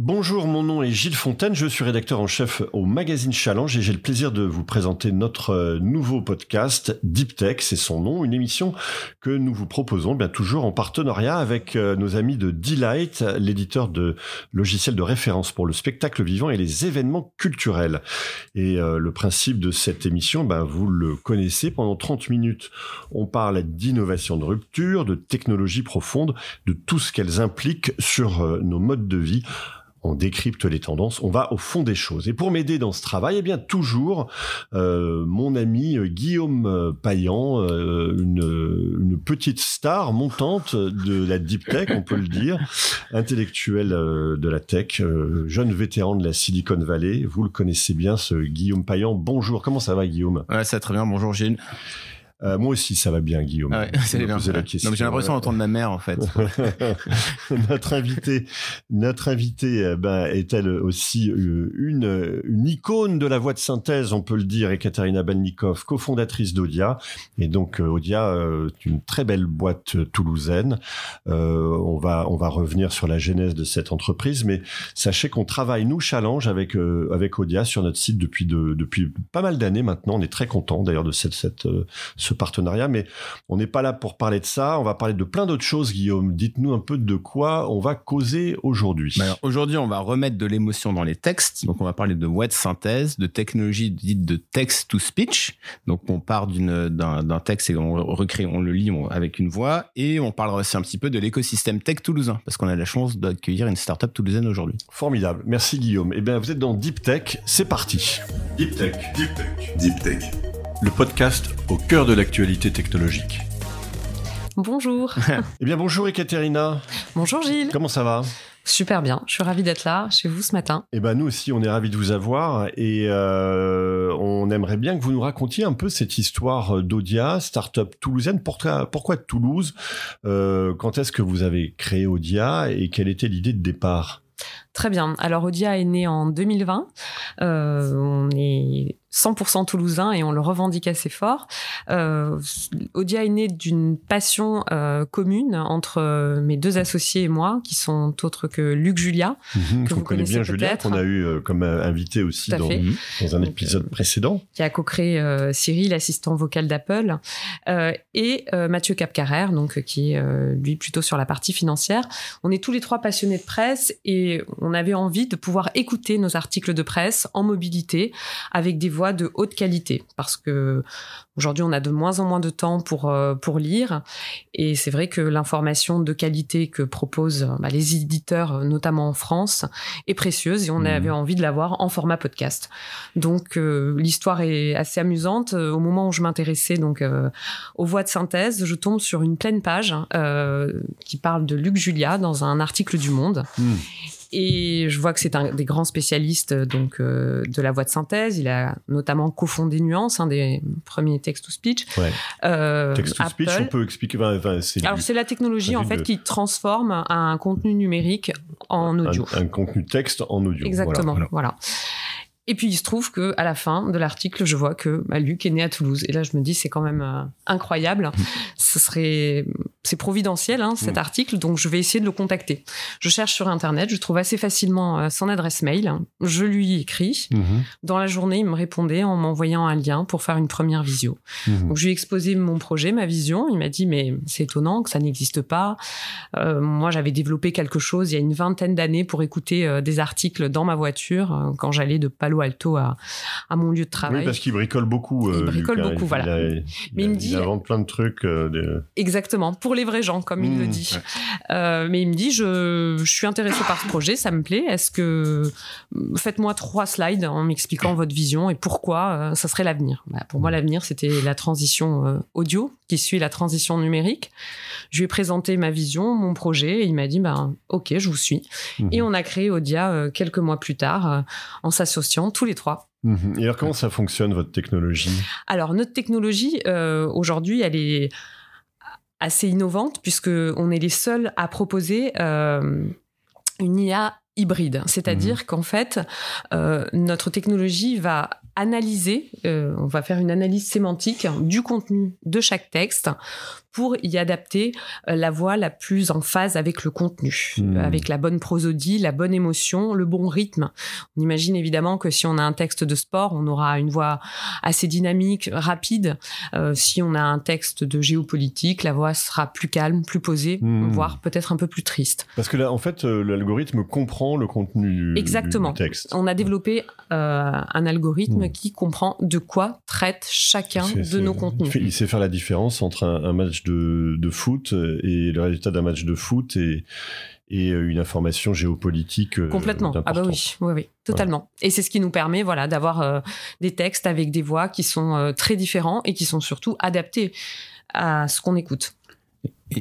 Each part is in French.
Bonjour, mon nom est Gilles Fontaine, je suis rédacteur en chef au magazine Challenge et j'ai le plaisir de vous présenter notre euh, nouveau podcast Deep Tech, c'est son nom, une émission que nous vous proposons bien toujours en partenariat avec euh, nos amis de Delight, l'éditeur de logiciels de référence pour le spectacle vivant et les événements culturels. Et euh, le principe de cette émission, ben, vous le connaissez, pendant 30 minutes, on parle d'innovation de rupture, de technologie profonde, de tout ce qu'elles impliquent sur nos modes de vie on décrypte les tendances, on va au fond des choses. Et pour m'aider dans ce travail, eh bien toujours euh, mon ami euh, Guillaume euh, Payan, une, petite star montante de la deep tech, on peut le dire, intellectuel de la tech, jeune vétéran de la Silicon Valley. Vous le connaissez bien, ce Guillaume Payan. Bonjour, comment ça va Guillaume? Ouais, ça très bien. Bonjour Gilles. Euh, moi aussi, ça va bien, Guillaume. Ah ouais, bien. j'ai l'impression d'entendre ma mère, en fait. notre invité, notre invité, euh, ben, est elle aussi euh, une, une icône de la voix de synthèse, on peut le dire, Ekaterina Balnikov, cofondatrice d'Odia. Et donc, Odia, est une très belle boîte toulousaine. on va, on va revenir sur la genèse de cette entreprise, mais sachez qu'on travaille, nous, Challenge, avec, avec Odia sur notre site depuis de, depuis pas mal d'années maintenant. On est très content, d'ailleurs, de cette, cette, ce partenariat. Mais on n'est pas là pour parler de ça. On va parler de plein d'autres choses, Guillaume. Dites-nous un peu de quoi on va causer aujourd'hui. Bah aujourd'hui, on va remettre de l'émotion dans les textes. Donc, on va parler de web synthèse, de technologie dite de text to speech. Donc, on part d'un texte et on recrée, on le lit avec une voix. Et on parlera aussi un petit peu de l'écosystème tech toulousain, parce qu'on a la chance d'accueillir une startup toulousaine aujourd'hui. Formidable. Merci, Guillaume. Eh bien, vous êtes dans Deep Tech. C'est parti. Deep Tech. Deep Tech. Deep Tech le podcast au cœur de l'actualité technologique. Bonjour. eh bien bonjour Ekaterina. Bonjour Gilles. Comment ça va? Super bien, je suis ravie d'être là chez vous ce matin. Eh ben nous aussi, on est ravis de vous avoir et euh, on aimerait bien que vous nous racontiez un peu cette histoire d'Odia, start-up toulousaine. Pourquoi, pourquoi Toulouse? Euh, Quand est-ce que vous avez créé Odia et quelle était l'idée de départ? Très bien. Alors Odia est né en 2020. Euh, on est 100% toulousain et on le revendique assez fort. Euh, Odia est né d'une passion euh, commune entre euh, mes deux associés et moi, qui sont autres que Luc Julia, mhm, que vous connaissez bien Julia, qu'on a eu euh, comme invité aussi dans, dans, un épisode précédent. Qui a co-créé Cyril, l'assistant vocal d'Apple, et Mathieu Capcarrère, donc qui est lui plutôt sur la partie financière. On est tous les trois passionnés de presse et on avait envie de pouvoir écouter nos articles de presse en mobilité avec des voix de haute qualité parce que aujourd'hui on a de moins en moins de temps pour euh, pour lire et c'est vrai que l'information de qualité que proposent bah, les éditeurs notamment en France est précieuse et on mmh. avait envie de l'avoir en format podcast. Donc euh, l'histoire est assez amusante au moment où je m'intéressais donc euh, aux voix de synthèse, je tombe sur une pleine page qui parle de Luc Julia dans un article du Monde. Mmh. Et je vois que c'est un des grands spécialistes donc euh, de la voix de synthèse. Il a notamment cofondé Nuance, un des premiers text-to-speech. Ouais. Euh, text-to-speech, on peut expliquer. Enfin, Alors c'est la technologie en fait qui transforme un contenu numérique en audio. Un, contenu texte en audio. Exactement. voilà. Et puis il se trouve que à la fin de l'article, je vois que bah, Luc est né à Toulouse. Et là, je me dis, c'est quand même euh, incroyable. Mmh. Ce serait, c'est providentiel hein, cet mmh. article, donc je vais essayer de le contacter. Je cherche sur internet, je trouve assez facilement euh, son adresse mail. Je lui écris. Mmh. Dans la journée, il me répondait en m'envoyant un lien pour faire une première visio. Donc je lui ai exposé mon projet, ma vision. Il m'a dit, mais c'est étonnant que ça n'existe pas. Euh, moi, j'avais développé quelque chose il y a une vingtaine d'années pour écouter des articles dans ma voiture quand j'allais de Palo Alto à, à mon lieu de travail. Oui, parce qu'il bricole beaucoup. il euh, bricole beaucoup, voilà. mais il me dit. Il invente plein de trucs. Euh, Exactement, pour les vrais gens, comme il le mmh, dit. Euh, mais il me dit je, je suis intéressé par ce projet, ça me plaît. Est-ce que. Faites-moi trois slides en m'expliquant votre vision et pourquoi ça serait l'avenir. Bah, pour moi, l'avenir, c'était la transition audio qui suit la transition numérique. Je lui ai présenté ma vision, mon projet, et il m'a dit, ben, ok, je vous suis. Mmh. Et on a créé Odia quelques mois plus tard en s'associant tous les trois. Et alors comment ça fonctionne votre technologie? Alors notre technologie euh, aujourd'hui, elle est assez innovante puisque on est les seuls à proposer euh, une IA hybride, c'est-à-dire mhm. qu'en fait euh, notre technologie va analyser, on va faire une analyse sémantique du contenu de chaque texte pour y adapter euh, la voix la plus en phase avec le contenu, Hmm. avec la bonne prosodie, la bonne émotion, le bon rythme. On imagine évidemment que si on a un texte de sport, on aura une voix assez dynamique, rapide. Euh, si on a un texte de géopolitique, la voix sera plus calme, plus posée, Hmm. voire peut-être un peu plus triste. Parce que là, en fait, euh, l'algorithme comprend le contenu du, Exactement. du texte. On a développé euh, un algorithme Hmm. qui comprend de quoi traite chacun de nos contenus. il sait faire la différence entre un, un match de, de foot et le résultat d'un match de foot et, et euh, une information géopolitique. euh, Complètement. Ah bah oui, oui, oui, totalement. Et c'est ce qui nous permet, voilà, d'avoir euh, des textes avec des voix qui sont euh, très différents et qui sont surtout adaptés à ce qu'on écoute.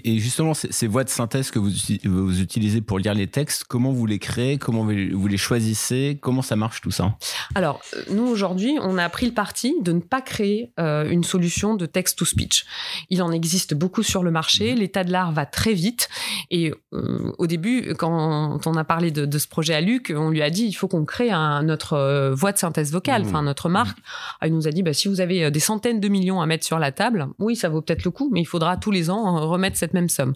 Et justement, ces, voix de synthèse que vous, uti- vous utilisez pour lire les textes, comment vous les créez Comment vous les choisissez Comment ça marche tout ça? Alors, nous, aujourd'hui, on a pris le parti de ne pas créer euh, une solution de text-to-speech. Il en existe beaucoup sur le marché, l'état de l'art va très vite. Et euh, au début, quand on a parlé de, de ce projet à Luc, on lui a dit, il faut qu'on crée un, notre euh, voix de synthèse vocale, Mmh. enfin notre marque. Ah, il nous a dit, bah, si vous avez des centaines de millions à mettre sur la table, oui, ça vaut peut-être le coup, mais il faudra tous les ans remettre cette même somme.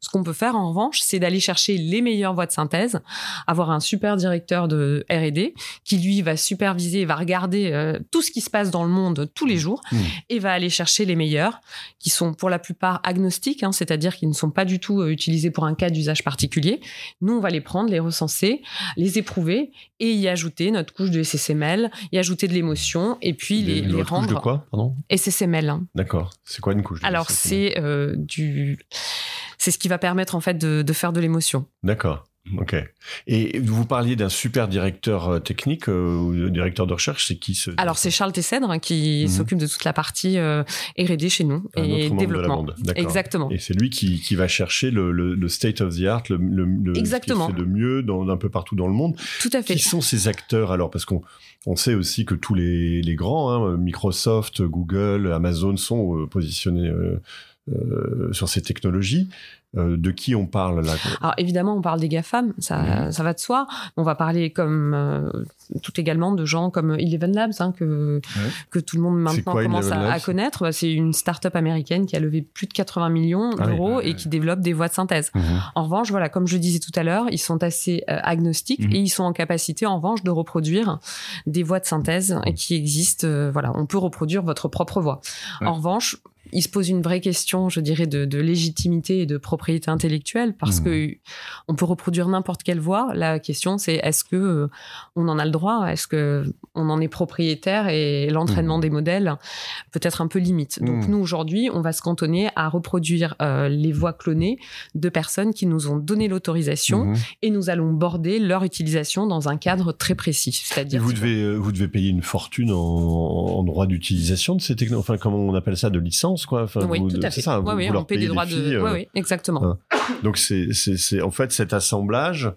Ce qu'on peut faire en revanche, c'est d'aller chercher les meilleures voix de synthèse, avoir un super directeur de R&D qui lui va superviser, va regarder euh, tout ce qui se passe dans le monde tous les jours Mmh. et va aller chercher les meilleurs qui sont pour la plupart agnostiques, hein, c'est-à-dire qu'ils ne sont pas du tout euh, utilisés pour un cas d'usage particulier. Nous, on va les prendre, les recenser, les éprouver et y ajouter notre couche de SSML, y ajouter de l'émotion et puis les, Une les autre couche rendre de quoi Pardon? SSML. hein. D'accord. C'est quoi une couche de Alors c'est euh, du, c'est ce qui va permettre en fait de, de faire de l'émotion. D'accord. Ok. Et vous parliez d'un super directeur euh, technique euh, ou directeur de recherche, c'est qui ce Alors c'est Charles Tessèdre hein, qui Mhm. s'occupe de toute la partie euh, R&D chez nous un et développement. de la bande. D'accord. Exactement. Et c'est lui qui, qui va chercher le, le, le state of the art, le, le, le Exactement. ce qui de mieux dans, un peu partout dans le monde. Tout à fait. Qui sont ces acteurs alors? Parce qu'on on sait aussi que tous les, les grands, hein, Microsoft, Google, Amazon sont euh, positionnés euh, sur ces technologies. Euh, de qui on parle là Alors évidemment, on parle des GAFAM, ça, Mhm. ça va de soi. On va parler comme euh, tout également de gens comme Eleven Labs, hein, que, que tout le monde maintenant quoi, commence à, connaître. Bah, C'est une start-up américaine qui a levé plus de 80 millions Ah oui, d'euros et qui développe des voies de synthèse. Mhm. En revanche, voilà, comme je disais tout à l'heure, ils sont assez euh, agnostiques Mhm. et ils sont en capacité, en revanche, de reproduire des voix de synthèse qui existent. voilà, on peut reproduire votre propre voix. Ouais. En revanche, il se pose une vraie question, je dirais, de, de légitimité et de propriété intellectuelle parce Mhm. que on peut reproduire n'importe quelle voix. La question, c'est est-ce que euh, on en a le droit? Est-ce que on en est propriétaire? Et l'entraînement Mhm. des modèles peut être un peu limite. Donc Mhm. nous aujourd'hui, on va se cantonner à reproduire euh, les voix clonées de personnes qui nous ont donné l'autorisation Mhm. et nous allons border leur utilisation dans un cadre très précis. C'est-à-dire vous devez, euh, vous devez payer une fortune en, en droit d'utilisation de ces technologies. Enfin, comment on appelle ça, de licence, quoi. Enfin, oui, vous- tout à c'est fait. ça, Oui, vous- oui, vous on paie des droits des de. Oui, euh, oui, exactement. Donc c'est, en fait, cet assemblage,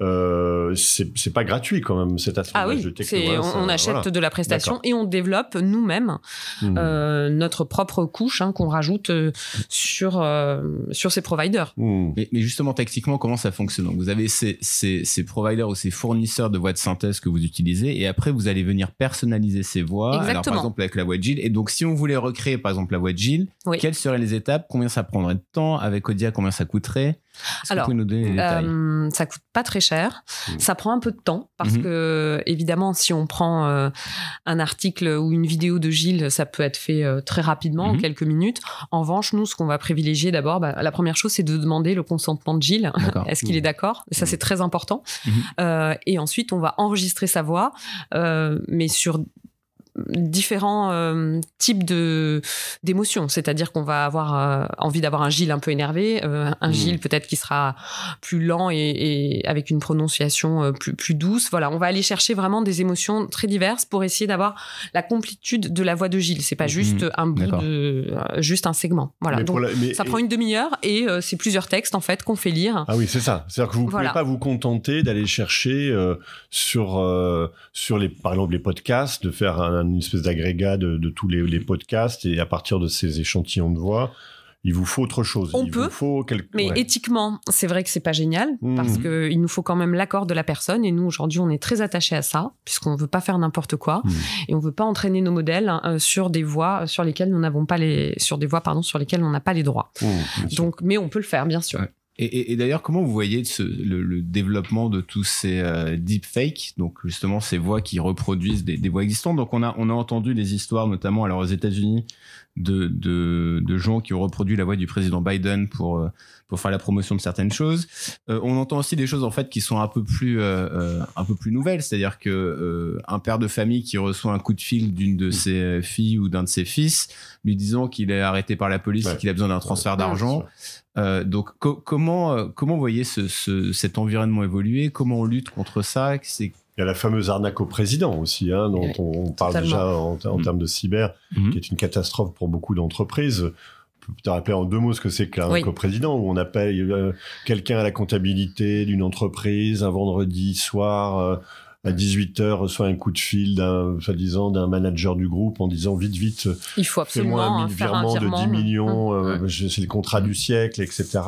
euh, c'est, c'est pas gratuit quand même, cet Ah assemblage de oui, techno. c'est, hein, on, achète voilà. de la prestation et on développe nous-mêmes Mhm. euh, notre propre couche hein, qu'on rajoute euh, sur, euh, sur ces providers. Mhm. mais, mais justement, tactiquement, comment ça fonctionne? Donc, vous avez ces, ces, ces providers ou ces fournisseurs de voix de synthèse que vous utilisez, et après, vous allez venir personnaliser ces voix. Alors, par exemple, avec la voix de Gilles. Et donc, si on voulait recréer, par exemple, la voix de Gilles, Oui. quelles seraient les étapes? Combien ça prendrait de temps? Avec Odia, combien ça coûterait? Alors, vous nous les Euh, ça coûte pas très cher. Mhm. Ça prend un peu de temps parce Mhm. que évidemment, si on prend euh, un article ou une vidéo de Gilles, ça peut être fait euh, très rapidement, en Mhm. quelques minutes. En revanche, nous, ce qu'on va privilégier d'abord, bah, la première chose, c'est de demander le consentement de Gilles. Est-ce qu'il est d'accord? Ça, c'est très important. Et ensuite, on va enregistrer sa voix, mais sur différents euh, types de d'émotions. C'est-à-dire qu'on va avoir euh, envie d'avoir un Gilles un peu énervé euh, un Mhm. Gilles peut-être qui sera plus lent et, et avec une prononciation plus plus douce. Voilà on va aller chercher vraiment des émotions très diverses pour essayer d'avoir la complétude de la voix de Gilles. C'est pas juste un bout de juste un segment. Voilà Mais donc pour la- mais- ça prend une demi-heure et c'est plusieurs textes en fait qu'on fait lire. Ah oui, c'est ça. C'est-à-dire que vous Voilà. pouvez pas vous contenter d'aller chercher sur sur les par exemple les podcasts, de faire un, une espèce d'agrégat de, de tous les, les podcasts et à partir de ces échantillons de voix, il vous faut autre chose. On il peut, vous faut quelque... Mais ouais. éthiquement, c'est vrai que c'est pas génial Mhm. parce que il nous faut quand même l'accord de la personne et nous aujourd'hui on est très attachés à ça puisqu'on veut pas faire n'importe quoi Mhm. et on veut pas entraîner nos modèles hein, sur des voies sur lesquelles nous n'avons pas les sur des voies pardon sur lesquelles on n'a pas les droits. Mmh. Donc mais on peut le faire bien sûr. Ouais. Et, et- et d'ailleurs, comment vous voyez ce- le, le développement de tous ces euh, deepfakes, donc justement ces voix qui reproduisent des, des voix existantes. Donc on a on a entendu des histoires, notamment alors aux États-Unis, de, de de gens qui ont reproduit la voix du président Biden pour euh, pour faire la promotion de certaines choses. Euh, on entend aussi des choses en fait qui sont un peu plus euh, euh, un peu plus nouvelles, c'est-à-dire que euh, un père de famille qui reçoit un coup de fil d'une de ses filles ou d'un de ses fils, lui disant qu'il est arrêté par la police Ouais. et qu'il a besoin d'un transfert d'argent. Euh, donc co- comment euh, comment vous voyez ce, ce- cet environnement évoluer? Comment on lutte contre ça? C'est Il y a la fameuse arnaque au président aussi, hein, dont Oui, on, on parle déjà en, en Mhm. termes de cyber, Mhm. qui est une catastrophe pour beaucoup d'entreprises. On peut te rappeler en deux mots ce que c'est que l'arnaque Oui. au président, où on appelle euh, quelqu'un à la comptabilité d'une entreprise un vendredi soir euh, à 18h, reçoit un coup de fil d'un, soi-disant, d'un manager du groupe en disant vite, vite, Il faut fais-moi absolument un faire un virement de virement. 10 millions, Hum. euh, c'est le contrat du siècle, etc.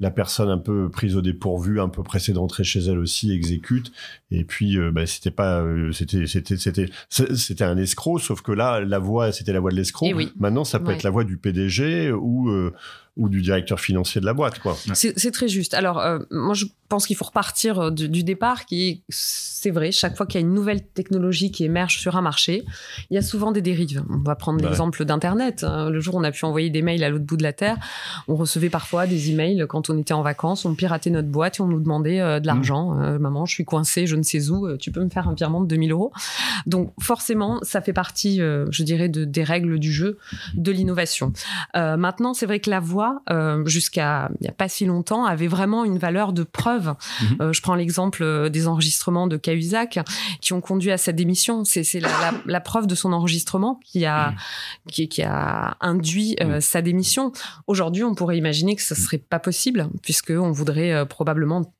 La personne un peu prise au dépourvu, un peu pressée d'entrer chez elle aussi, exécute. Et puis, euh, bah, c'était pas, euh, c'était, c'était, c'était, c'était un escroc. Sauf que là, la voix, c'était la voix de l'escroc. Eh oui. Maintenant, ça peut Ouais. être la voix du PDG ou euh, ou du directeur financier de la boîte, quoi. C'est très juste. Alors, euh, moi, je pense qu'il faut repartir euh, du, du départ, qui est, c'est vrai, chaque fois qu'il y a une nouvelle technologie qui émerge sur un marché, il y a souvent des dérives. On va prendre Ouais. l'exemple d'Internet. hein. Le jour où on a pu envoyer des mails à l'autre bout de la Terre, on recevait parfois des emails quand on était en vacances, on piratait notre boîte et on nous demandait euh, de l'argent. Euh, maman, je suis coincée, je ne sais où, tu peux me faire un virement de 2000 euros? Donc, forcément, ça fait partie, euh, je dirais, de, des règles du jeu, de l'innovation. Euh, maintenant, c'est vrai que la euh, jusqu'à il n'y a pas si longtemps, avait vraiment une valeur de preuve. Mhm. Euh, je prends l'exemple euh, des enregistrements de Cahuzac qui ont conduit à cette démission. C'est la, la- la preuve de son enregistrement qui a, qui, qui a induit euh, sa démission. Aujourd'hui, on pourrait imaginer que ce serait pas possible puisqu'on voudrait probablement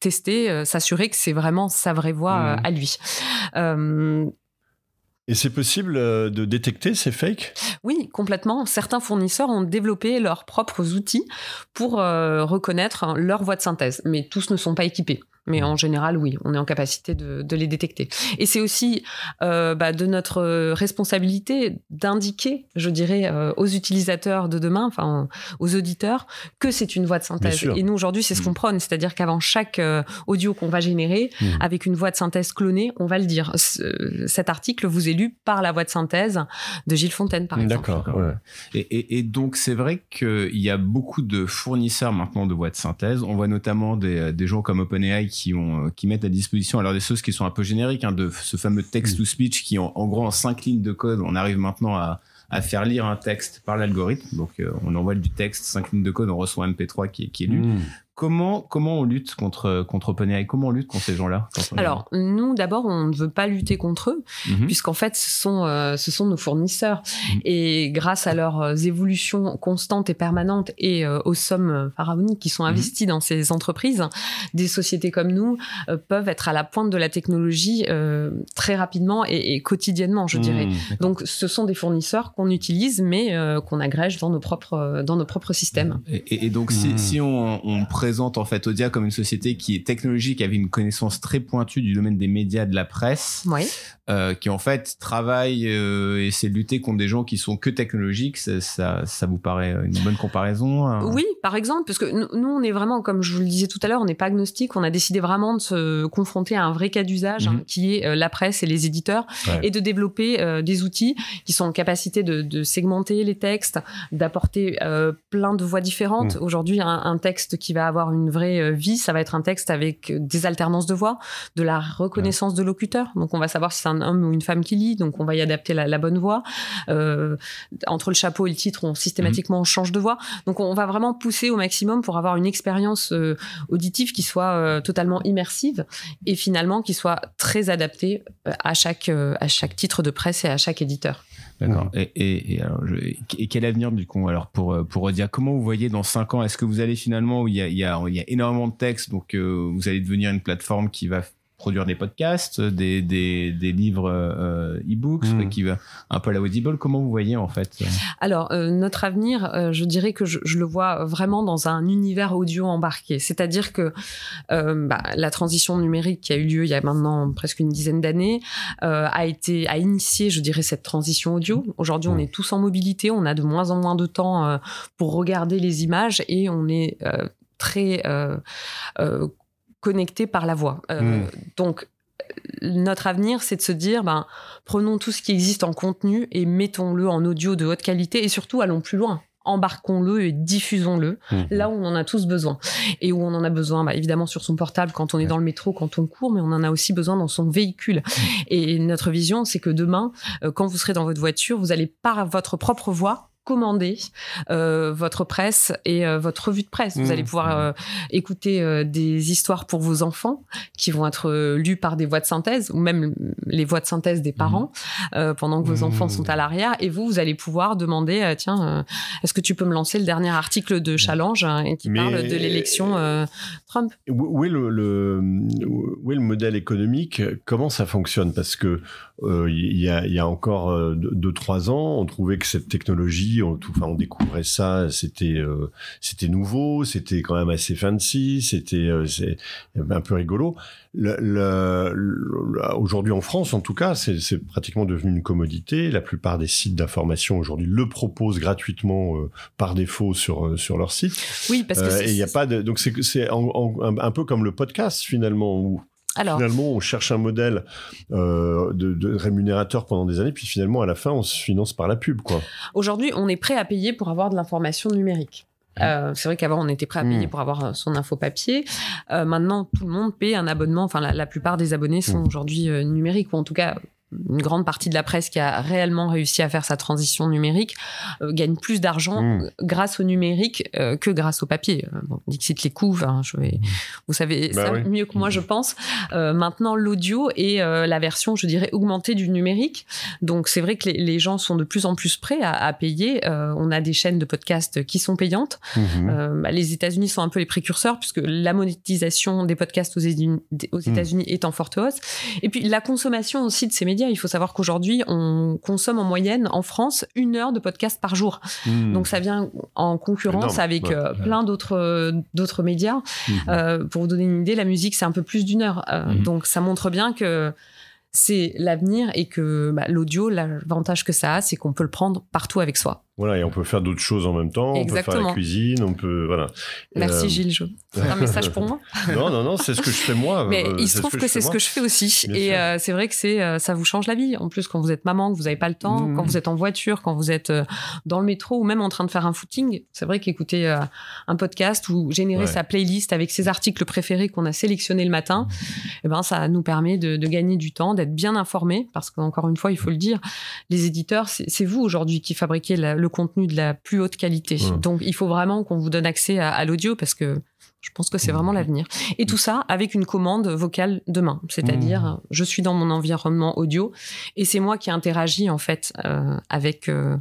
tester, euh, s'assurer que c'est vraiment sa vraie voix euh, Mhm. à lui. Euh, Et c'est possible euh, de détecter ces fakes? Oui, complètement. Certains fournisseurs ont développé leurs propres outils pour euh, reconnaître leur voix de synthèse, mais tous ne sont pas équipés. Mais en général, oui, on est en capacité de, de les détecter. Et c'est aussi euh, bah, de notre responsabilité d'indiquer, je dirais, euh, aux utilisateurs de demain, enfin aux auditeurs, que c'est une voix de synthèse. Et nous aujourd'hui, c'est ce qu'on prône, c'est-à-dire qu'avant chaque euh, audio qu'on va générer, Mhm. avec une voix de synthèse clonée, on va le dire. Ce- cet article vous est lu par la voix de synthèse de Gilles Fontaine, par exemple. D'accord. ouais. Et, et- et donc c'est vrai qu'il y a beaucoup de fournisseurs maintenant de voix de synthèse. On voit notamment des, des gens comme OpenAI qui ont euh, qui mettent à disposition alors des choses qui sont un peu génériques hein, de ce fameux text to speech qui en, en gros en cinq lignes de code on arrive maintenant à à faire lire un texte par l'algorithme. Donc, euh, on envoie du texte, cinq lignes de code, on reçoit un MP3 qui est, qui est lu. Mmh. Comment, comment on lutte contre, contre OpenAI? Comment on lutte contre ces gens-là Alors, nous, d'abord, on ne veut pas lutter contre eux, Mhm. puisqu'en fait, ce sont, euh, ce sont nos fournisseurs. Mhm. Et grâce à leurs euh, évolutions constantes et permanentes et euh, aux sommes pharaoniques qui Mhm. sont investies dans ces entreprises, des sociétés comme nous euh, peuvent être à la pointe de la technologie euh, très rapidement et, et quotidiennement, je dirais. Donc, ce sont des fournisseurs qu'on utilise, mais euh, qu'on agrège dans nos propres, dans nos propres systèmes. Et, donc, si, Mhm. si on, on présente en fait Odia comme une société qui est technologique, avait une connaissance très pointue du domaine des médias, de la presse. Euh, qui en fait travaille euh, et essaie de lutter contre des gens qui sont que technologiques, ça, ça, ça vous paraît une bonne comparaison hein? Oui, par exemple, parce que nous, on est vraiment, comme je vous le disais tout à l'heure, on n'est pas agnostique. On a décidé vraiment de se confronter à un vrai cas d'usage, hein, Mhm. qui est euh, la presse et les éditeurs, Ouais. et de développer des outils qui sont en capacité de, de segmenter les textes, d'apporter plein de voix différentes. Aujourd'hui, un, un texte qui va avoir une vraie vie, ça va être un texte avec des alternances de voix, de la reconnaissance de locuteur. Donc, on va savoir si c'est un homme ou une femme qui lit. Donc, on va y adapter la, la bonne voix. Euh, entre le chapeau et le titre, on systématiquement on change de voix. Donc on va vraiment pousser au maximum pour avoir une expérience euh, auditive qui soit euh, totalement immersive et finalement qui soit très adaptée à chaque euh, à chaque titre de presse et à chaque éditeur. D'accord. Et, et, et, alors, je- et quel avenir du coup alors pour pour Odia? Comment vous voyez dans cinq ans? Est-ce que vous allez finalement où il y a, il y a, il y a énormément de textes, donc euh, vous allez devenir une plateforme qui va produire des podcasts, des, des, des livres euh, e-books, Mm. qui va un peu à la Audible. Comment vous voyez en fait? Alors, euh, notre avenir, euh, je dirais que je, je le vois vraiment dans un univers audio embarqué. C'est-à-dire que euh, bah, la transition numérique qui a eu lieu il y a maintenant presque une dizaine d'années euh, a été a initié, je dirais, cette transition audio. Aujourd'hui, on est tous en mobilité, on a de moins en moins de temps euh, pour regarder les images et on est euh, très euh, euh, connecté par la voix. Euh, Mm. Donc notre avenir, c'est de se dire, ben, prenons tout ce qui existe en contenu et mettons-le en audio de haute qualité et surtout allons plus loin. Embarquons-le et diffusons-le Mhm. là où on en a tous besoin. Et où on en a besoin, bah, évidemment, sur son portable quand on est dans le métro, quand on court, mais on en a aussi besoin dans son véhicule. Et notre vision, c'est que demain, euh, quand vous serez dans votre voiture, vous allez par votre propre voix commander euh, votre presse et euh, votre revue de presse. Vous Mmh. allez pouvoir euh, écouter euh, des histoires pour vos enfants qui vont être euh, lues par des voix de synthèse ou même les voix de synthèse des parents euh, pendant que vos Mmh. enfants sont à l'arrière. Et vous, vous allez pouvoir demander, tiens, euh, est-ce que tu peux me lancer le dernier article de Challenge hein, qui Mais- parle de l'élection euh, Trump? Où où est le, le- où est le modèle économique? Comment ça fonctionne? Parce que euh, il y, a, il y a encore euh, deux, deux, trois ans, on trouvait que cette technologie, on, tout- enfin, on découvrait ça, c'était euh, c'était nouveau, c'était quand même assez fancy, c'était euh, un peu rigolo. Le, le- le- Aujourd'hui en France, en tout cas, c'est pratiquement devenu une commodité. La plupart des sites d'information aujourd'hui le proposent gratuitement euh, par défaut sur euh, sur leur site. Oui, parce que Euh, c'est- et il y a pas de donc c'est c'est un, un peu comme le podcast finalement où alors finalement on cherche un modèle euh, de, de rémunérateur pendant des années puis finalement à la fin on se finance par la pub quoi. Aujourd'hui, on est prêt à payer pour avoir de l'information numérique. Euh, c'est vrai qu'avant on était prêt à payer Mm. pour avoir euh, son info papier. Euh, maintenant, tout le monde paie un abonnement. Enfin, la, la plupart des abonnés sont Mm. aujourd'hui euh, numériques, ou en tout cas une grande partie de la presse qui a réellement réussi à faire sa transition numérique euh, gagne plus d'argent Mm. euh, grâce au numérique euh, que grâce au papier. Euh, Bon, Dixit les coûts, enfin, je vais, vous savez Bah ça oui. mieux que moi, je pense. Euh, maintenant, l'audio est la version, je dirais, augmentée du numérique. Donc, c'est vrai que les, les gens sont de plus en plus prêts à, à payer. On a des chaînes de podcasts qui sont payantes. Mhm. Bah, les États-Unis sont un peu les précurseurs puisque la monétisation des podcasts aux Hmm. États-Unis est en forte hausse. Et puis la consommation aussi de ces médias. Il faut savoir qu'aujourd'hui, on consomme en moyenne en France une heure de podcast par jour. Mhm. Donc ça vient en concurrence Énorme, avec ouais. euh, plein d'autres d'autres médias. Mhm. Euh, pour vous donner une idée, la musique c'est un peu plus d'une heure. Euh, Mhm. Donc ça montre bien que c'est l'avenir et que bah, l'audio, l'avantage que ça a, c'est qu'on peut le prendre partout avec soi. Voilà et on peut faire d'autres choses en même temps. On peut faire la cuisine, on peut voilà. Merci Euh, Gilles. Je... Un message pour moi. Non non non c'est ce que je fais moi. Mais Euh, il se trouve que, c'est ce que je fais aussi. Bien et euh, c'est vrai que c'est euh, ça vous change la vie. En plus, quand vous êtes maman, que vous n'avez pas le temps, Mmh. quand vous êtes en voiture, quand vous êtes euh, dans le métro ou même en train de faire un footing, c'est vrai qu'écouter euh, un podcast ou générer Ouais. sa playlist avec ses articles préférés qu'on a sélectionnés le matin, eh ben ça nous permet de, de gagner du temps, d'être bien informé. Parce qu'encore une fois, il faut le dire, les éditeurs, c'est c'est vous aujourd'hui qui fabriquez la- le contenu de la plus haute qualité. Ouais. Donc, il faut vraiment qu'on vous donne accès à, à l'audio parce que je pense que c'est vraiment l'avenir. Et tout ça avec une commande vocale de main. C'est-à-dire, je suis dans mon environnement audio et c'est moi qui interagis en fait euh, avec, euh,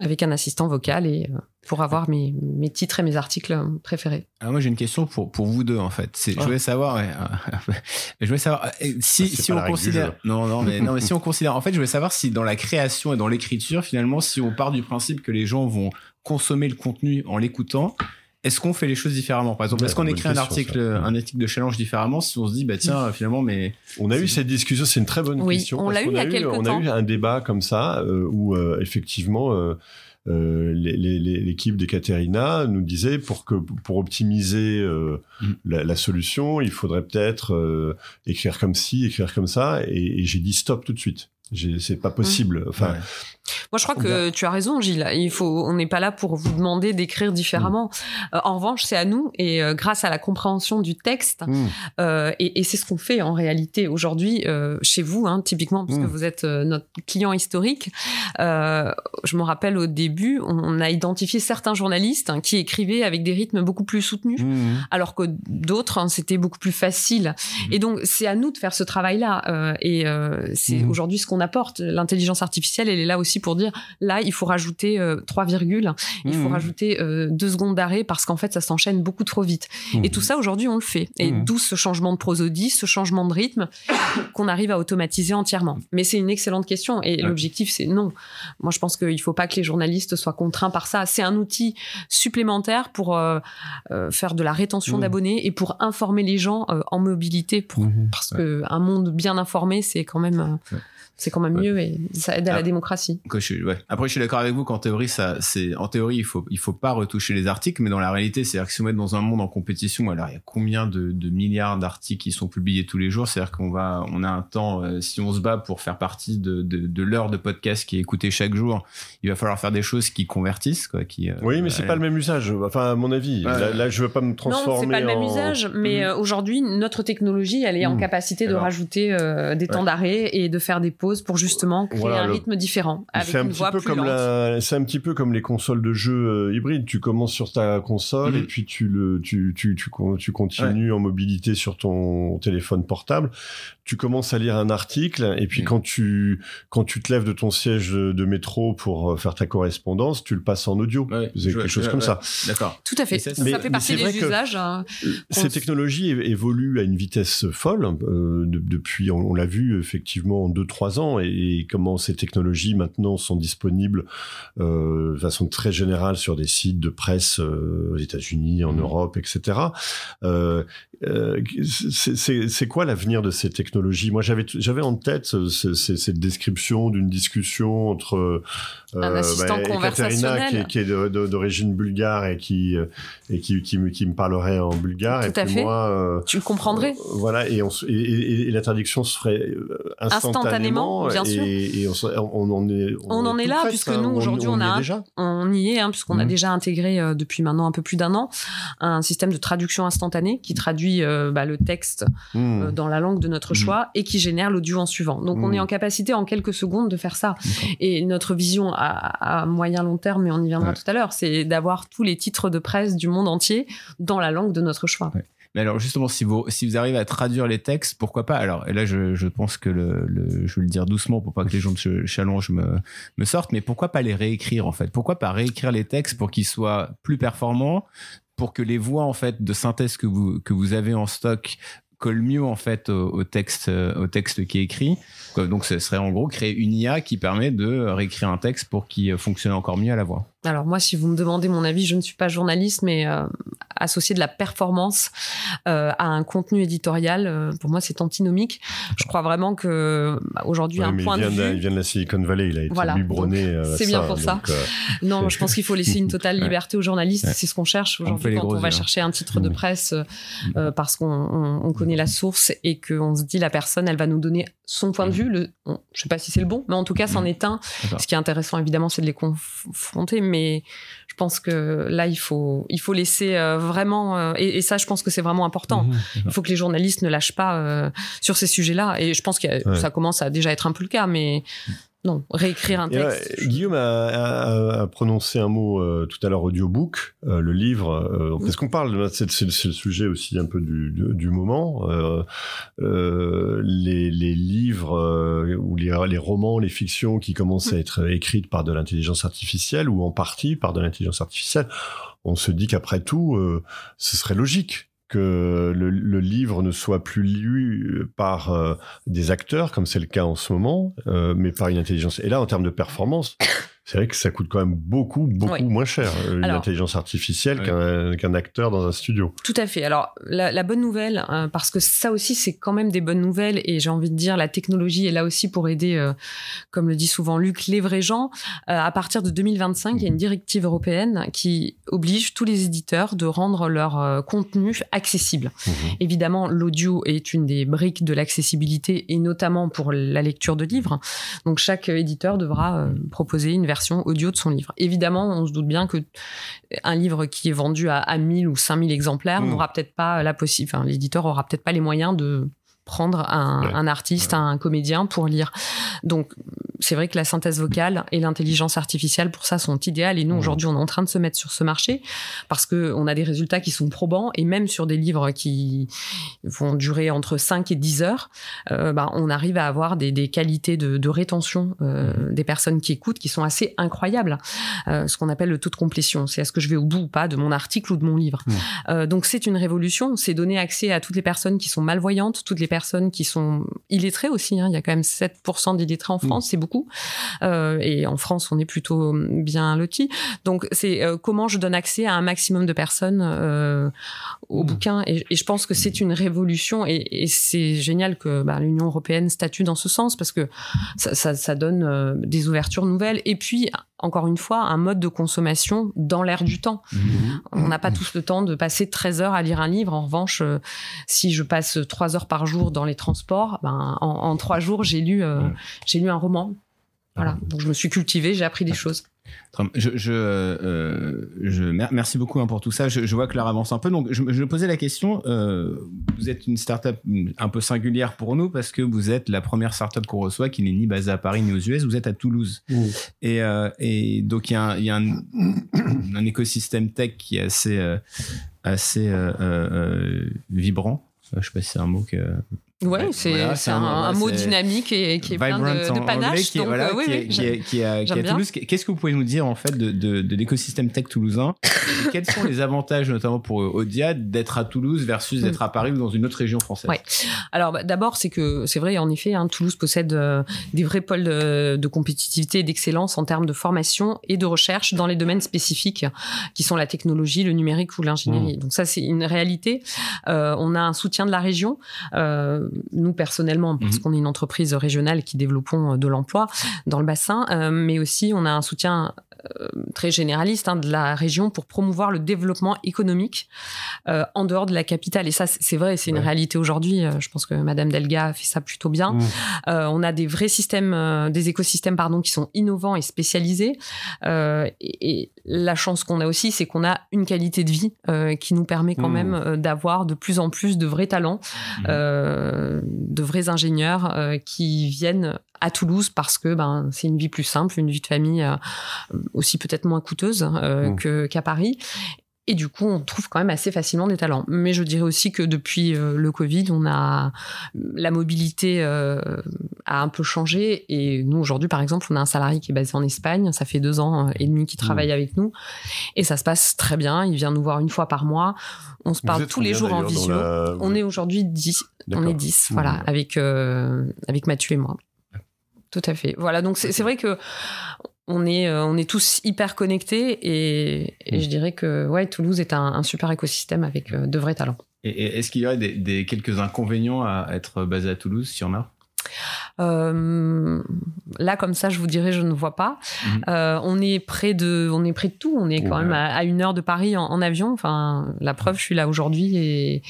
avec un assistant vocal et euh, pour avoir mes, mes titres et mes articles préférés. Alors moi j'ai une question pour, pour vous deux en fait. C'est, Ah. Je voulais savoir, ouais, euh, je voulais savoir euh, si, Ah, si on considère, non non mais non mais si on considère, en fait je voulais savoir si dans la création et dans l'écriture finalement si on part du principe que les gens vont consommer le contenu en l'écoutant, est-ce qu'on fait les choses différemment? Par exemple, Ouais, est-ce qu'on écrit un article, ça. un article de challenge différemment si on se dit bah tiens finalement mais On a eu cette discussion, c'est une très bonne Oui, question. on l'a eu il y a eu, quelque On temps. a eu un débat comme ça euh, où euh, effectivement euh, euh, l'équipe d'Ekaterina nous disait pour que pour optimiser euh, Mm. la, la solution, il faudrait peut-être euh, écrire comme ci, écrire comme ça, et, et j'ai dit stop tout de suite. C'est pas possible. Enfin, Ouais. Moi, je crois que tu as raison, Gilles. Il faut, on n'est pas là pour vous demander d'écrire différemment. Euh, en revanche, c'est à nous et euh, grâce à la compréhension du texte, hmm, Euh, et, et c'est ce qu'on fait en réalité aujourd'hui chez vous, hein, typiquement, puisque Mm. vous êtes notre client historique. Je me rappelle au début, on a identifié certains journalistes hein, qui écrivaient avec des rythmes beaucoup plus soutenus. hmm, Alors que d'autres, hein, c'était beaucoup plus facile. Et donc, c'est à nous de faire ce travail-là. et c'est aujourd'hui ce qu'on apporte. L'intelligence artificielle, elle est là aussi pour dire là, il faut rajouter euh, trois virgules, il faut Mhm. rajouter euh, deux secondes d'arrêt parce qu'en fait, ça s'enchaîne beaucoup trop vite. Mmh. Et tout ça, aujourd'hui, on le fait. Et Mhm. d'où ce changement de prosodie, ce changement de rythme qu'on arrive à automatiser entièrement. Mais c'est une excellente question. Et Ouais. l'objectif, c'est non. Moi, je pense qu'il ne faut pas que les journalistes soient contraints par ça. C'est un outil supplémentaire pour euh, faire de la rétention d'abonnés et pour informer les gens en mobilité. Pour, parce que un monde bien informé, c'est quand même, Ouais. C'est quand même Ouais. mieux et ça aide à Ah. la démocratie. Quoi, je suis- ouais. Après, je suis d'accord avec vous qu'en théorie, ça, c'est, en théorie, il faut, il faut pas retoucher les articles, mais dans la réalité, c'est-à-dire que si on est dans un monde en compétition, alors il y a combien de, de milliards d'articles qui sont publiés tous les jours, c'est-à-dire qu'on va, on a un temps, euh, si on se bat pour faire partie de, de, de l'heure de podcast qui est écoutée chaque jour, il va falloir faire des choses qui convertissent, quoi, qui. euh, Oui, mais c'est pas le même usage. Enfin, à mon avis. Ouais. Là, là, je veux pas me transformer. Non, c'est pas le même usage, mais Mhm. euh, aujourd'hui, notre technologie, elle est en Mhm. capacité de Alors. rajouter euh, des temps Ouais. d'arrêt et de faire des pauses pour justement créer Voilà, un le- rythme différent, avec C'est un une petit voix peu plus comme lente. la, c'est un petit peu comme les consoles de jeux euh, hybrides. Tu commences sur ta console Mhm. et puis tu le, tu, tu, tu, tu continues en mobilité sur ton téléphone portable. Tu commences à lire un article et puis Mhm. quand tu, quand tu te lèves de ton siège de métro pour euh, faire ta correspondance, tu le passes en audio. Ouais, c'est quelque chose ouais, comme ouais. ça. D'accord. Tout à fait. Ça, fait partie des usages. hein. Ces technologies évoluent à une vitesse folle euh, de- depuis, on, on l'a vu effectivement en 2-3 ans, et, et comment ces technologies maintenant sont disponibles euh, de façon très générale sur des sites de presse euh, aux États-Unis, en Mhm. Europe, etc. Euh, euh, c'est quoi l'avenir de ces technologies? Moi, j'avais j'avais en tête ce- ce- ce- cette description d'une discussion entre euh, Un assistant conversationnel. qui est, qui est d'origine bulgare et qui euh, et qui, qui, me, qui me parlerait en bulgare Tout et à puis fait. moi euh, Tu le comprendrais euh, voilà et, on, se- et, et- et la traduction se ferait euh, instantanément, Instantanément, bien sûr. et, on, en est On en est là, puisque nous, aujourd'hui, on y a déjà On y est, hein, puisqu'on a Mhm. déjà intégré euh, depuis maintenant un peu plus d'un an un système de traduction instantanée qui traduit bah, le texte euh, dans la langue de notre. Choix et qui génère l'audio en suivant. Donc on Mhm. est en capacité en quelques secondes de faire ça. Et notre vision à, à moyen long terme, mais on y viendra Ouais. tout à l'heure, c'est d'avoir tous les titres de presse du monde entier dans la langue de notre choix. Mais alors justement, si vous si vous arrivez à traduire les textes, pourquoi pas? Alors et là, je, je pense que le, le- je vais le dire doucement pour pas que les gens de challenge me me sortent, mais pourquoi pas les réécrire en fait? Pourquoi pas réécrire les textes pour qu'ils soient plus performants, pour que les voix en fait de synthèse que vous que vous avez en stock collent mieux en fait au, au texte euh, au texte qui est écrit. Donc ce serait en gros créer une IA qui permet de réécrire un texte pour qu'il fonctionne encore mieux à la voix. Alors moi, si vous me demandez mon avis, je ne suis pas journaliste, mais euh, associer de la performance euh, à un contenu éditorial, euh, pour moi, c'est antinomique. Je crois vraiment que bah, aujourd'hui, Ouais, un point il, de vient de, vue, il vient de la Silicon Valley, il a été Voilà. biberonné. c'est bien pour ça. donc, euh, Non, je pense qu'il faut laisser une totale liberté aux journalistes. Ouais. C'est ce qu'on cherche aujourd'hui quand on va yeux, hein. chercher un titre de Mmh. presse euh, euh, parce qu'on on- on connaît la source et qu'on se dit la personne, elle va nous donner son point de Mmh. vue. Le, on- je sais pas si c'est le bon, mais en tout cas, c'en est un. Ce qui est intéressant, évidemment, c'est de les confronter, mais je pense que là, il faut, il faut laisser euh, vraiment, euh, et, et ça, je pense que c'est vraiment important. Mmh. Il faut que les journalistes ne lâchent pas euh, sur ces sujets-là. Et je pense que Ouais. ça commence à déjà être un peu le cas, mais non, réécrire un texte. Guillaume a, a- a prononcé un mot euh, tout à l'heure audiobook, euh, le livre. Euh. Parce qu'on parle, c'est le sujet aussi un peu du, du, du moment. Euh, euh, les, les livres euh, ou les, les romans, les fictions qui commencent à être écrites par de l'intelligence artificielle ou en partie par de l'intelligence artificielle, on se dit qu'après tout, euh, ce serait logique que le, le livre ne soit plus lu par euh, des acteurs, comme c'est le cas en ce moment, euh, mais par une intelligence. Et là, en termes de performance, c'est vrai que ça coûte quand même beaucoup, beaucoup Oui. moins cher, euh, une Alors- intelligence artificielle Ouais. qu'un qu'un acteur dans un studio. Tout à fait. Alors, la, la bonne nouvelle, euh, parce que ça aussi, c'est quand même des bonnes nouvelles, et j'ai envie de dire, la technologie est là aussi pour aider, euh, comme le dit souvent Luc, les vrais gens. Euh, à partir de 2025, il y a une directive européenne qui oblige tous les éditeurs de rendre leur euh, contenu accessible. Mhm. Évidemment, l'audio est une des briques de l'accessibilité, et notamment pour la lecture de livres. Donc, chaque éditeur devra euh, proposer une version audio de son livre. Évidemment, on se doute bien que un livre qui est vendu à, à 1000 ou 5000 exemplaires Mm. n'aura peut-être pas la possible, enfin, l'éditeur aura peut-être pas les moyens de prendre un, Ouais. un artiste, un comédien pour lire. Donc, c'est vrai que la synthèse vocale et l'intelligence artificielle pour ça sont idéales. Et nous, aujourd'hui, on est en train de se mettre sur ce marché parce que on a des résultats qui sont probants et même sur des livres qui vont durer entre 5 et 10 heures, euh, bah, on arrive à avoir des, des qualités de, de rétention euh, Mmh. des personnes qui écoutent qui sont assez incroyables. Euh, ce qu'on appelle le taux de complétion. C'est est-ce que je vais au bout ou pas de mon article ou de mon livre. Mmh. Donc c'est une révolution. C'est donner accès à toutes les personnes qui sont malvoyantes, toutes les personnes qui sont illettrées aussi. hein. Il y a quand même 7% d'illettrés en France, c'est beaucoup. Euh, et en France, on est plutôt bien lotis. Donc c'est euh, comment je donne accès à un maximum de personnes euh, au bouquin? Et, et je pense que c'est une révolution. Et, et c'est génial que bah, l'Union européenne statue dans ce sens parce que ça, ça, ça donne euh, des ouvertures nouvelles. Et puis encore une fois, un mode de consommation dans l'air du temps. On n'a pas tous le temps de passer 13 heures à lire un livre. En revanche, euh, si je passe 3 heures par jour dans les transports, ben, en, en 3 jours, j'ai lu, euh, j'ai lu un roman. Voilà. Donc je me suis cultivée, j'ai appris des choses. Je, je, euh, je, mer- merci beaucoup hein, pour tout ça. Je, je vois que l'heure avance un peu. Donc, je, me- posais la question. euh, vous êtes une startup un peu singulière pour nous parce que vous êtes la première startup qu'on reçoit qui n'est ni basée à Paris ni aux US. Vous êtes à Toulouse. Et, euh, et donc, il y a, un, il y a un, un écosystème tech qui est assez, assez vibrant. Je sais pas si c'est un mot que. Ouais, Ouais, c'est voilà, un, mot dynamique et qui est plein de, panache. qui voilà, euh, oui, est, qui, est, qui est à, qui est j'aime à bien. Toulouse. Qu'est-ce que vous pouvez nous dire en fait de, de, de l'écosystème tech toulousain Quels sont les avantages, notamment pour euh, Audia, d'être à Toulouse versus d'être à Paris ou dans une autre région française? Ouais. Alors bah, d'abord, c'est que c'est vrai, en effet, hein, Toulouse possède euh, des vrais pôles de, de compétitivité et d'excellence en termes de formation et de recherche dans les domaines spécifiques qui sont la technologie, le numérique ou l'ingénierie. Donc ça, c'est une réalité. Euh, on a un soutien de la région. Euh, nous personnellement, parce Mhm. qu'on est une entreprise régionale qui développons euh, de l'emploi dans le bassin, euh, mais aussi on a un soutien très généraliste hein, de la région pour promouvoir le développement économique euh, en dehors de la capitale. Et ça, c'est vrai, c'est une Ouais. réalité aujourd'hui. Euh, Je pense que Madame Delga fait ça plutôt bien. Mmh. Euh, on a des vrais systèmes, euh, des écosystèmes pardon, qui sont innovants et spécialisés. Euh, et, et la chance qu'on a aussi, c'est qu'on a une qualité de vie euh, qui nous permet quand Mmh. même euh, d'avoir de plus en plus de vrais talents, euh, de vrais ingénieurs euh, qui viennent à Toulouse parce que ben c'est une vie plus simple, une vie de famille euh, aussi peut-être moins coûteuse euh, Mmh. que- qu'à Paris. Et du coup, on trouve quand même assez facilement des talents. Mais je dirais aussi que depuis euh, le Covid, on a la mobilité euh, a un peu changé. Et nous, aujourd'hui, par exemple, on a un salarié qui est basé en Espagne. Ça fait deux ans et demi qu'il travaille avec nous. Et ça se passe très bien. Il vient nous voir une fois par mois. On se Vous parle tous les jours en visio. la- On est aujourd'hui 10. On est 10, Mmh. voilà, avec, euh, avec Mathieu et moi. Tout à fait. Voilà, donc c'est vrai que on est, euh, on est tous hyper connectés et, et Mmh. je dirais que ouais, Toulouse est un, un super écosystème avec euh, de vrais talents. Et, et est-ce qu'il y aurait des, des- quelques inconvénients à être basé à Toulouse, en a? Euh, là, comme ça, je vous dirais, je ne vois pas. Mhm. Euh, on est près de, on est près de tout. On est quand Ouais. même à, à une heure de Paris en, en avion. Enfin, la preuve, je suis là aujourd'hui et,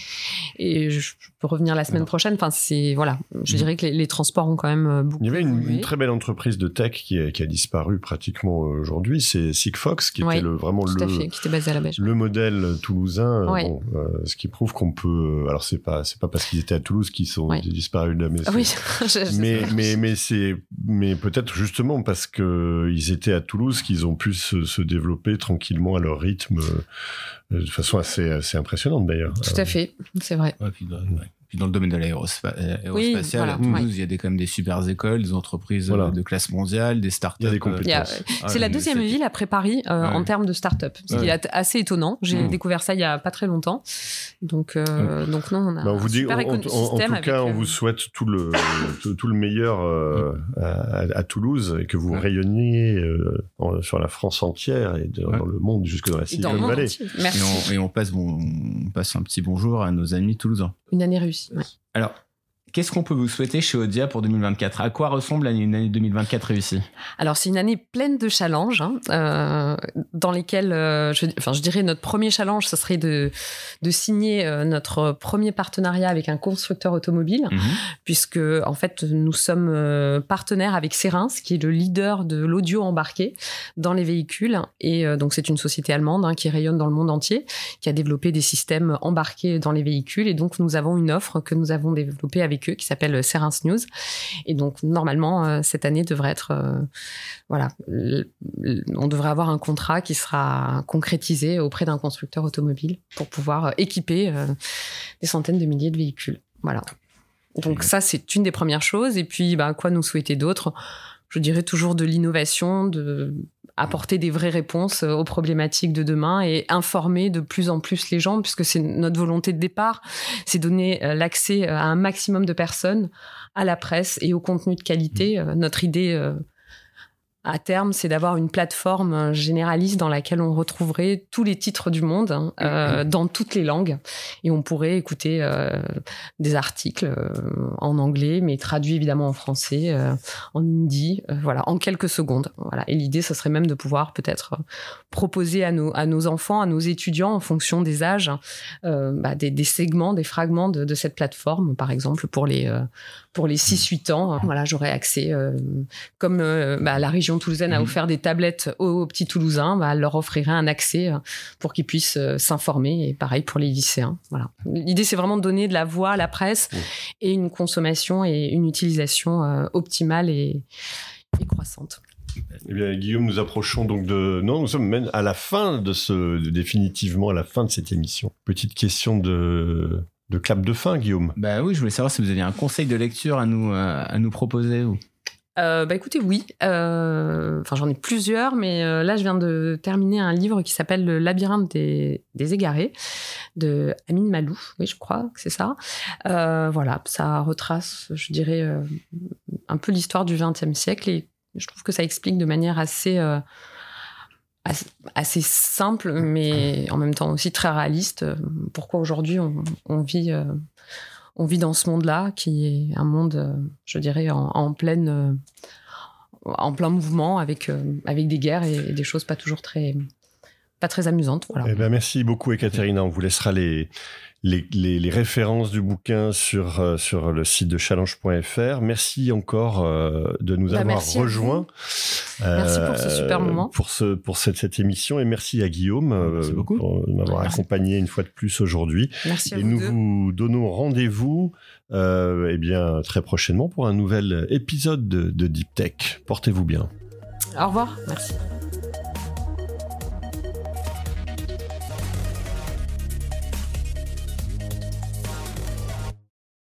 et je peux revenir la semaine prochaine. Enfin, c'est voilà. Je Mhm. dirais que les, les transports ont quand même euh, beaucoup. Il y avait une, très belle entreprise de tech qui a, qui a disparu pratiquement aujourd'hui, c'est Sigfox, qui Ouais, était le, vraiment fait, le, qui était basé à la le modèle toulousain. Bon, euh, ce qui prouve qu'on peut. Alors c'est pas c'est pas parce qu'ils étaient à Toulouse qu'ils sont disparus de la maison. Oui, je- je- mais mais mais c'est mais peut-être justement parce que ils étaient à Toulouse qu'ils ont pu se, se développer tranquillement à leur rythme euh, de façon assez assez impressionnante d'ailleurs. tout à fait, c'est vrai. Ouais, puis, dans, ouais. Puis dans le domaine de l'aérospa- euh, Oui, aérospatial, voilà, à Toulouse, ouais. il y a des, quand même des super écoles, des entreprises Voilà. euh, de classe mondiale, des startups. Il y a des euh, a- ah, c'est la deuxième ville après Paris euh, Ouais. en termes de start-up, ce qui est assez étonnant. J'ai Mm. découvert ça il y a pas très longtemps. Donc, euh, donc non, on a Bah, on un vous dit, en, tout cas, on euh, vous souhaite tout le tout, tout le meilleur euh, à, à Toulouse et que vous Ouais. rayonniez euh, en- sur la France entière et de- Ouais. dans le monde jusque dans la Silicon Valley. Et Merci. on, et on passe, bon, on passe un petit bonjour à nos amis toulousains. Une année réussie. Ouais. Alors, qu'est-ce qu'on peut vous souhaiter chez Odia pour 2024 À quoi ressemble une année 2024 réussie? Alors c'est une année pleine de challenges hein, euh, dans lesquels, euh, je, enfin je dirais notre premier challenge, ce serait de de signer euh, notre premier partenariat avec un constructeur automobile, Mhm. puisque en fait nous sommes partenaires avec Serins, qui est le leader de l'audio embarqué dans les véhicules, et donc c'est une société allemande hein, qui rayonne dans le monde entier, qui a développé des systèmes embarqués dans les véhicules, et donc nous avons une offre que nous avons développée avec avec eux qui s'appelle Serins News. Et donc normalement cette année devrait être voilà, on devrait avoir un contrat qui sera concrétisé auprès d'un constructeur automobile pour pouvoir équiper des centaines de milliers de véhicules. Voilà. Donc ça, c'est une des premières choses. Et puis, bah, quoi nous souhaiter d'autres Je dirais toujours de l'innovation, de apporter des vraies réponses aux problématiques de demain et informer de plus en plus les gens, puisque c'est notre volonté de départ, c'est donner euh, l'accès à un maximum de personnes à la presse et au contenu de qualité. Mmh. Euh, notre idée euh, à terme, c'est d'avoir une plateforme généraliste dans laquelle on retrouverait tous les titres du monde, hein, euh, dans toutes les langues, et on pourrait écouter euh, des articles euh, en anglais, mais traduits évidemment en français, en hindi, voilà, en quelques secondes. Voilà. Et l'idée, ce serait même de pouvoir peut-être proposer à nos, à nos enfants, à nos étudiants, en fonction des âges, bah, des, des, segments, des fragments de, de, cette plateforme, par exemple pour les pour les 6-8 ans. Voilà, j'aurais accès, comme bah, la région toulousaine a mhm. offert des tablettes aux, petits Toulousains, bah, elle leur offrirait un accès euh, pour qu'ils puissent euh, s'informer. Et pareil pour les lycéens. Voilà. L'idée, c'est vraiment de donner de la voix à la presse et une consommation et une utilisation euh, optimale et, croissante. Eh bien, Guillaume, nous approchons donc de. Non, nous sommes même à la fin de ce. définitivement à la fin de cette émission. Petite question de. De clap de fin, Guillaume. Bah oui, je voulais savoir si vous aviez un conseil de lecture à nous, à nous proposer. Ou... Euh, bah écoutez, oui. Euh, enfin, j'en ai plusieurs, mais euh, là, je viens de terminer un livre qui s'appelle Le labyrinthe des, égarés de Amine Malou. Oui, je crois que c'est ça. voilà, ça retrace, je dirais, un peu l'histoire du XXe siècle et je trouve que ça explique de manière assez, assez, simple, mais en même temps aussi très réaliste, pourquoi aujourd'hui on, vit on vit dans ce monde-là, qui est un monde, euh, je dirais, en, pleine, euh, en plein mouvement, avec, euh, avec des guerres et, des choses pas toujours très, pas très amusantes. Voilà. Eh ben, merci beaucoup, Ekaterina. On vous laissera les, les, références du bouquin sur, euh, sur le site de challenge.fr. Merci encore euh, de nous bah, avoir rejoints. merci pour ce super moment. Pour, ce, pour cette, cette émission et merci à Guillaume beaucoup. pour m'avoir accompagné une fois de plus aujourd'hui. Merci à et nous, vous donnons rendez-vous eh bien, très prochainement pour un nouvel épisode de, de Deep Tech. Portez-vous bien. Au revoir. Merci.